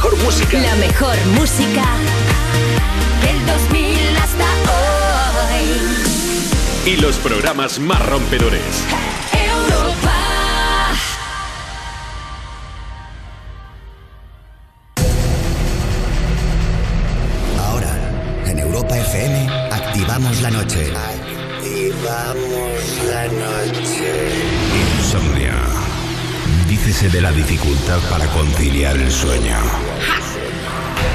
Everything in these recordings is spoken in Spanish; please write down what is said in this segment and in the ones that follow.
mejor música. La mejor música del 2000 hasta hoy. Y los programas más rompedores. Europa. Ahora, en Europa FM, activamos la noche. Activamos la noche. Insomnia. Dícese de la dificultad para conciliar el sueño.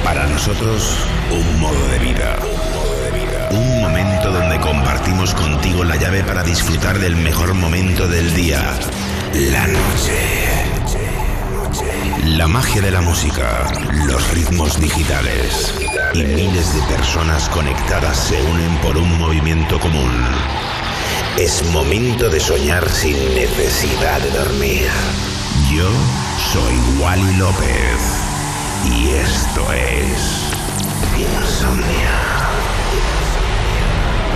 Para nosotros, un modo de vida. Un momento donde compartimos contigo la llave para disfrutar del mejor momento del día. La noche. La magia de la música, los ritmos digitales y miles de personas conectadas se unen por un movimiento común. Es momento de soñar sin necesidad de dormir. Yo soy Wally López y esto es Insomnia.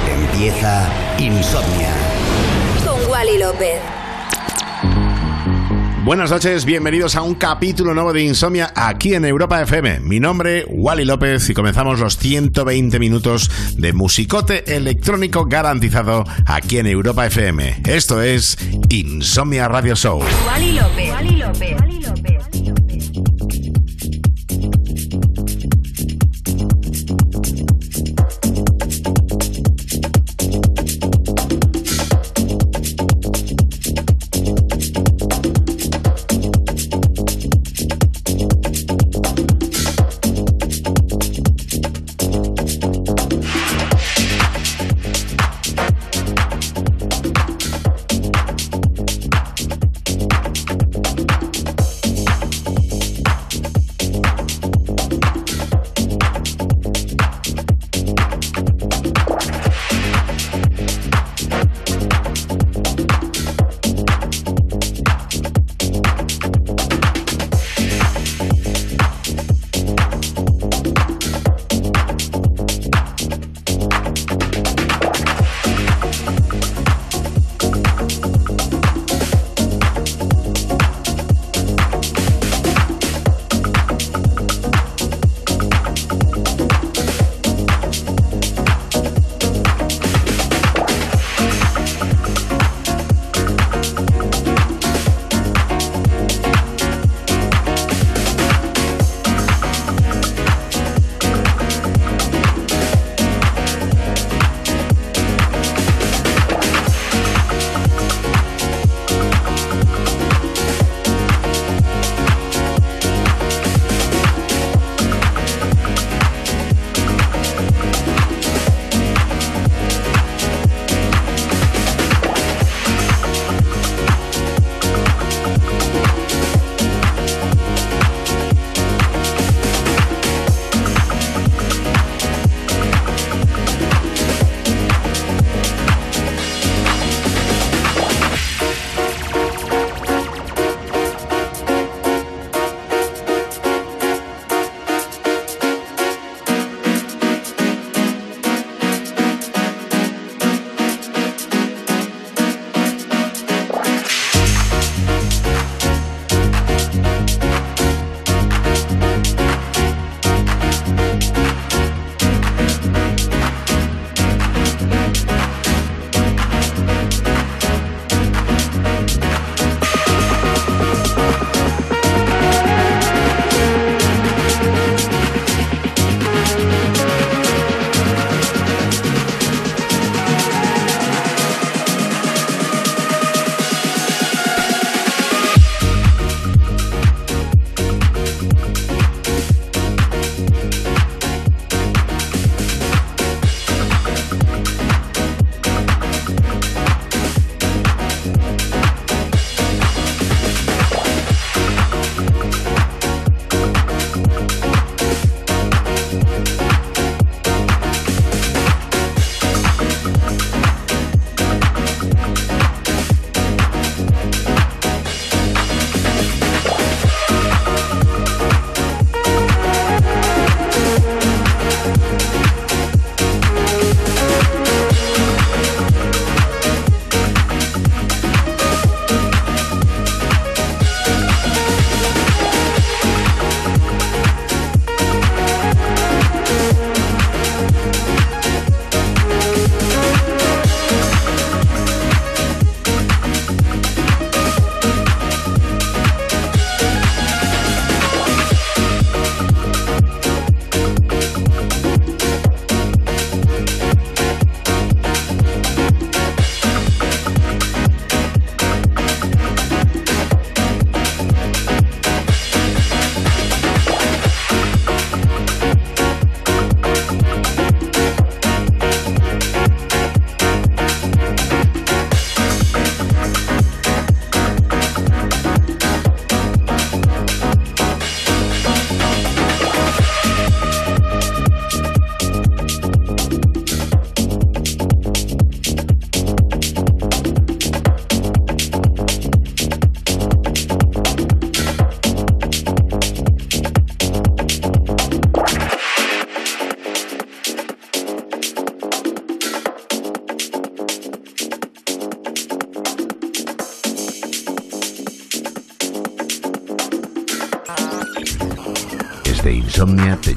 Empieza Insomnia. Con Wally López. Buenas noches, bienvenidos a un capítulo nuevo de Insomnia aquí en Europa FM. Mi nombre, Wally López, y comenzamos los 120 minutos de musicote electrónico garantizado aquí en Europa FM. Esto es Insomnia Radio Show. Wally López. Wally López. Wally López.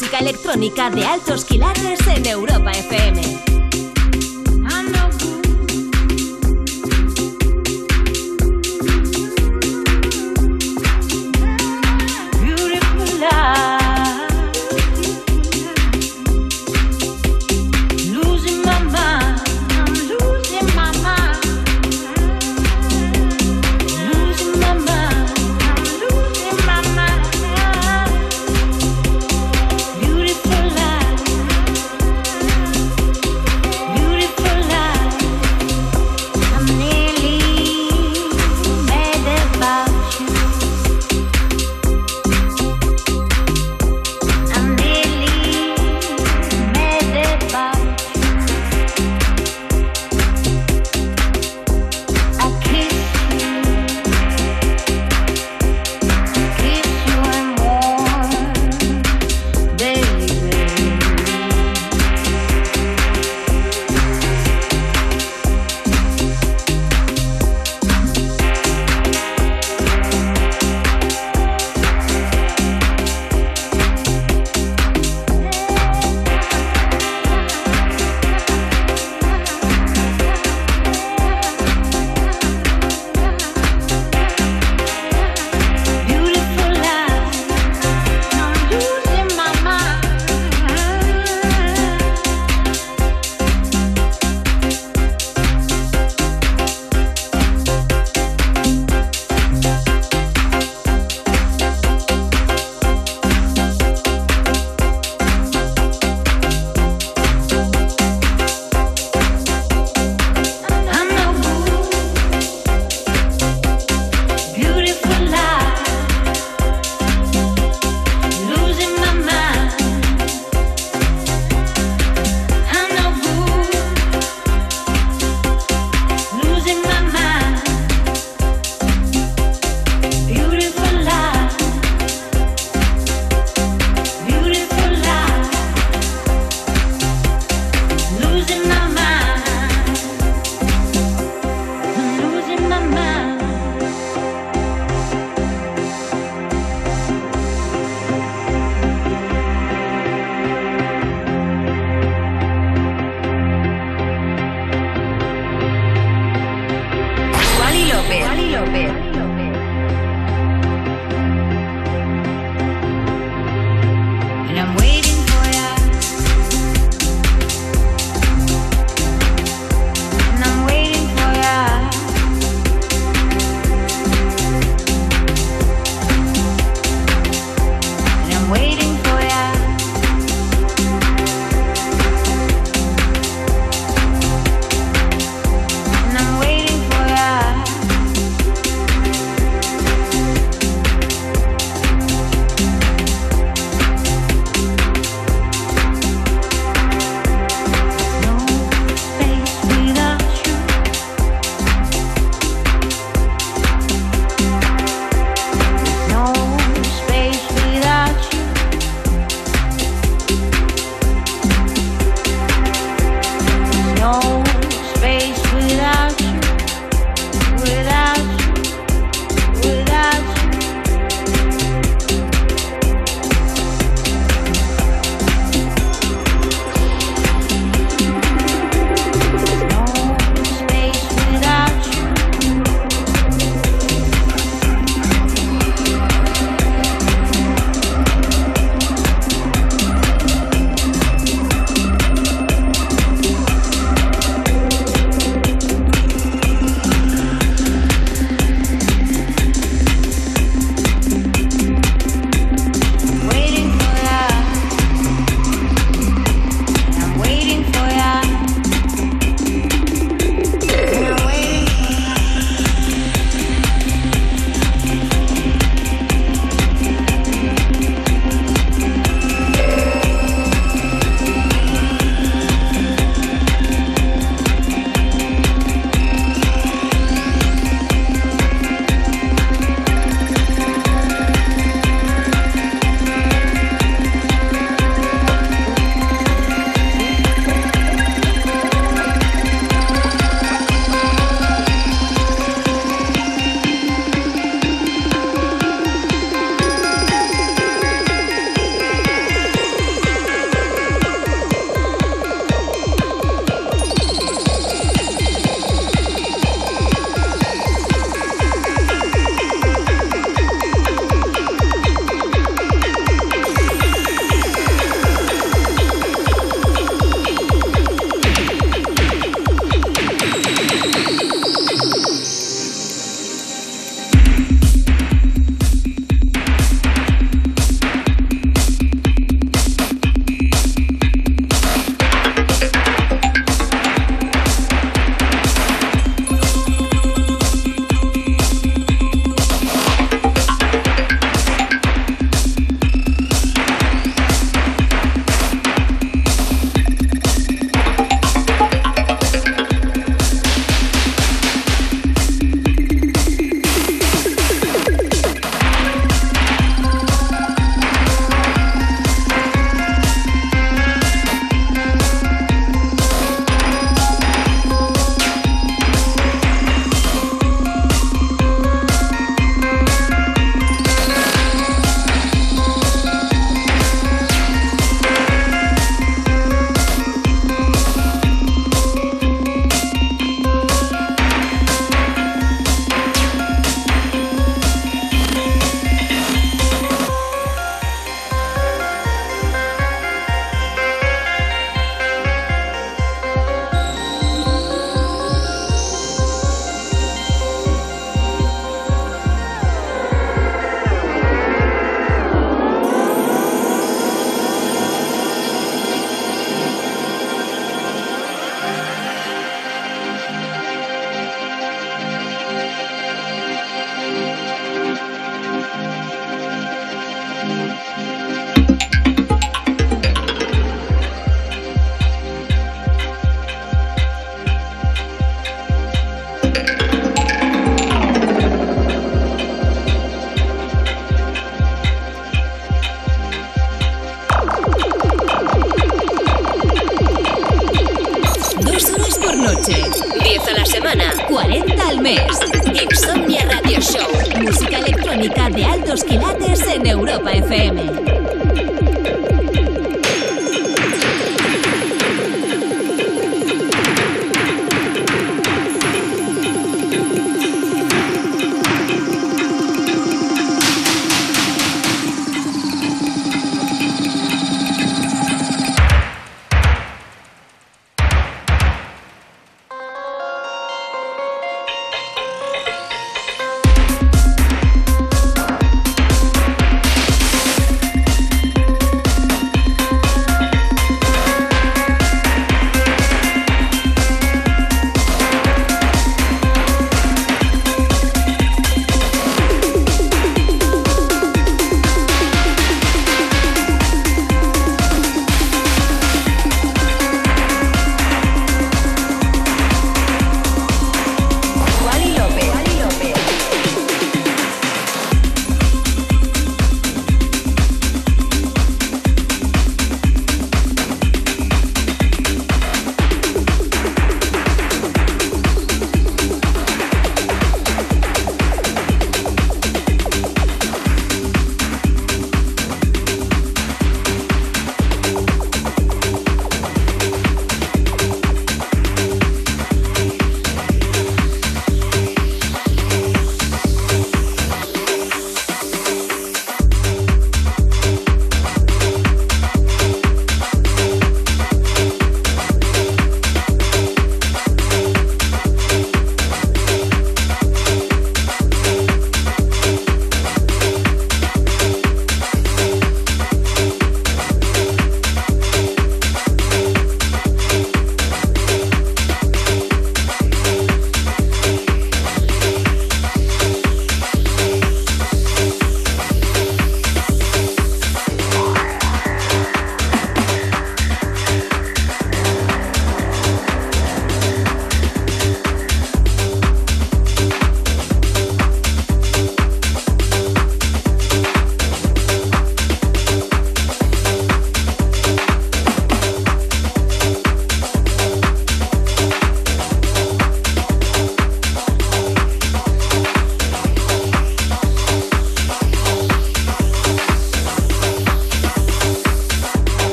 Música electrónica de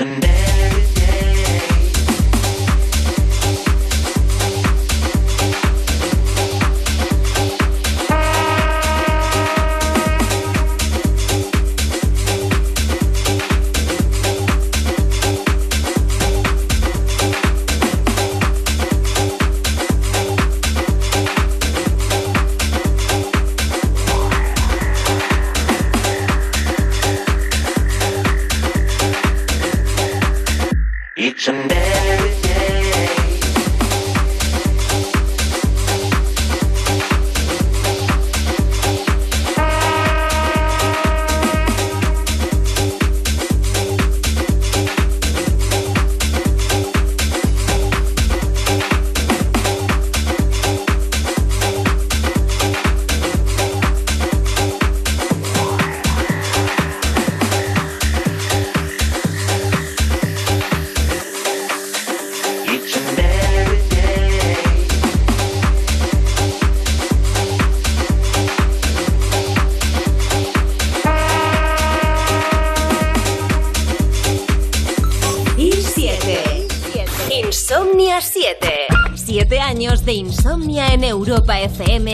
and. FM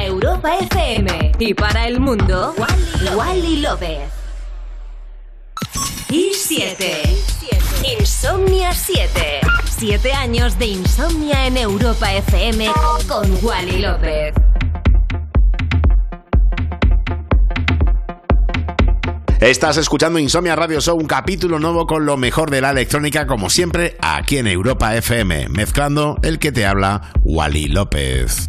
Europa FM y para el mundo, Wally López. Y 7. Insomnia 7. 7 años de insomnia en Europa FM con Wally López. Estás escuchando Insomnia Radio Show, un capítulo nuevo con lo mejor de la electrónica, como siempre, aquí en Europa FM, mezclando el que te habla, Wally López.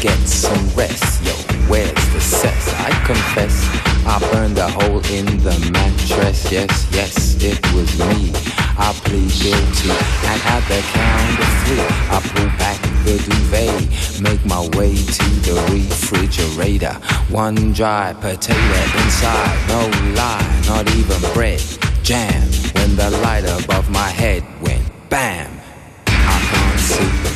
Get some rest. Yo, where's the cess? I confess, I burned a hole in the mattress. Yes, yes, it was me. I plead guilty, and at the count of three, I pull back the duvet, make my way to the refrigerator. One dry potato inside, no lie, not even bread. Jam when the light above my head went bam.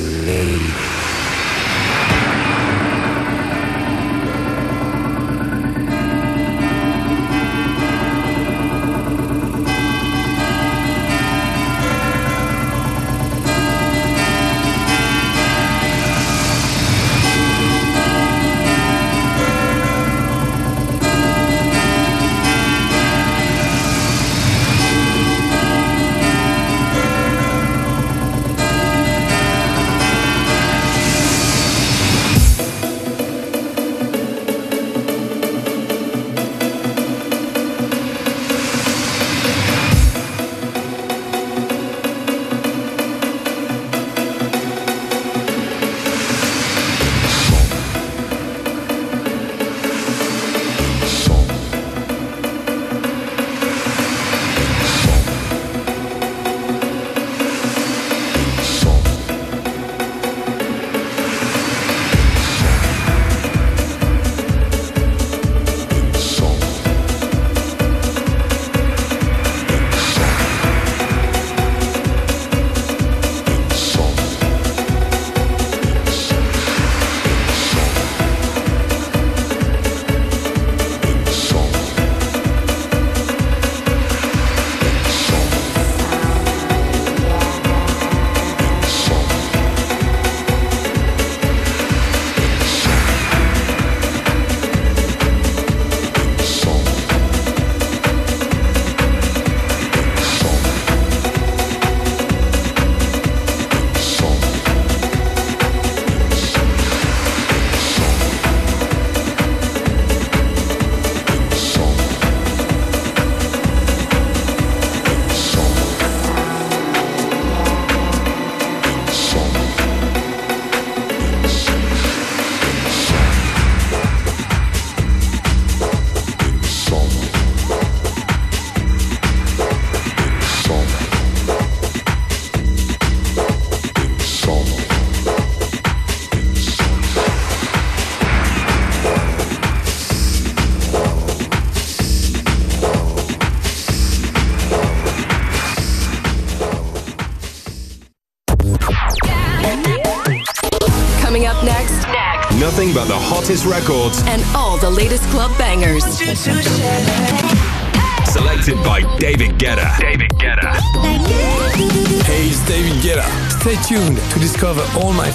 slave. Records and all the latest club bangers. Selected by David Guetta. David Guetta. Hey, it's David Guetta. Stay tuned to discover all my